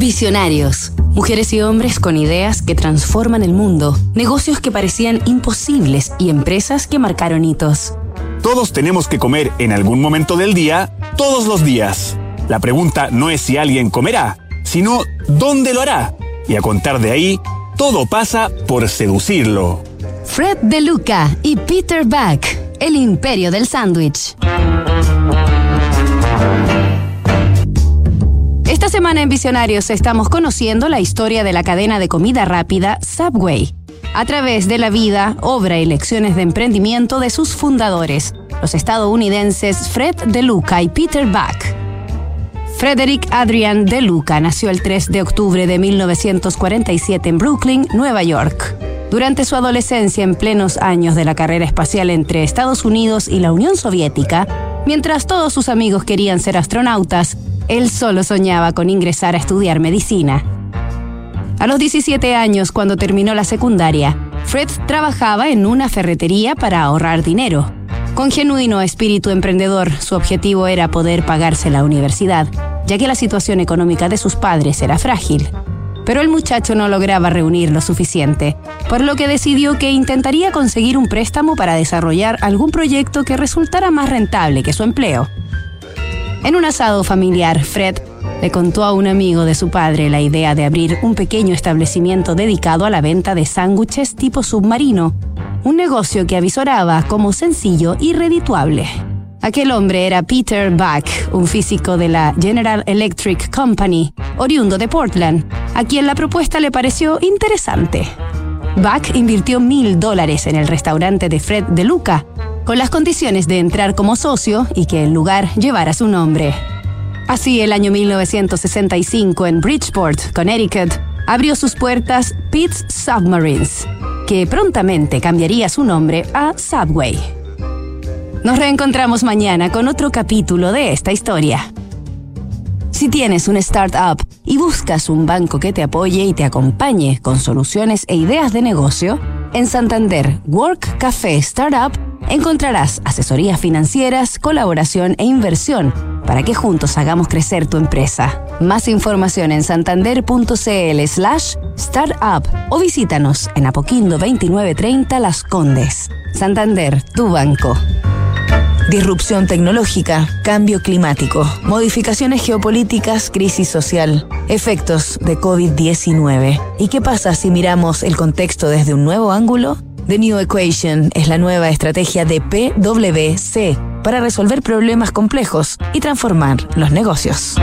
Visionarios. Mujeres y hombres con ideas que transforman el mundo, negocios que parecían imposibles y empresas que marcaron hitos. Todos tenemos que comer en algún momento del día, todos los días. La pregunta no es si alguien comerá, sino dónde lo hará. Y a contar de ahí, todo pasa por seducirlo. Fred De Luca y Peter Buck, el imperio del sándwich. Semana en Visionarios estamos conociendo la historia de la cadena de comida rápida Subway, a través de la vida, obra y lecciones de emprendimiento de sus fundadores, los estadounidenses Fred De Luca y Peter Buck. Frederick Adrian De Luca nació el 3 de octubre de 1947 en Brooklyn, Nueva York. Durante su adolescencia, en plenos años de la carrera espacial entre Estados Unidos y la Unión Soviética, mientras todos sus amigos querían ser astronautas, él solo soñaba con ingresar a estudiar medicina. A los 17 años, cuando terminó la secundaria, Fred trabajaba en una ferretería para ahorrar dinero. Con genuino espíritu emprendedor, su objetivo era poder pagarse la universidad, ya que la situación económica de sus padres era frágil. Pero el muchacho no lograba reunir lo suficiente, por lo que decidió que intentaría conseguir un préstamo para desarrollar algún proyecto que resultara más rentable que su empleo. En un asado familiar, Fred le contó a un amigo de su padre la idea de abrir un pequeño establecimiento dedicado a la venta de sándwiches tipo submarino, un negocio que avisoraba como sencillo y redituable. Aquel hombre era Peter Buck, un físico de la General Electric Company, oriundo de Portland, a quien la propuesta le pareció interesante. Buck invirtió mil dólares en el restaurante de Fred de Luca, con las condiciones de entrar como socio y que el lugar llevara su nombre. Así, el año 1965 en Bridgeport, Connecticut, abrió sus puertas Pete's Submarines, que prontamente cambiaría su nombre a Subway. Nos reencontramos mañana con otro capítulo de esta historia. Si tienes un startup y buscas un banco que te apoye y te acompañe con soluciones e ideas de negocio, en Santander Work Café Startup encontrarás asesorías financieras, colaboración e inversión para que juntos hagamos crecer tu empresa. Más información en santander.cl slash startup o visítanos en Apoquindo 2930 Las Condes. Santander, tu banco. Disrupción tecnológica, cambio climático, modificaciones geopolíticas, crisis social, efectos de COVID-19. ¿Y qué pasa si miramos el contexto desde un nuevo ángulo? The New Equation es la nueva estrategia de PwC para resolver problemas complejos y transformar los negocios.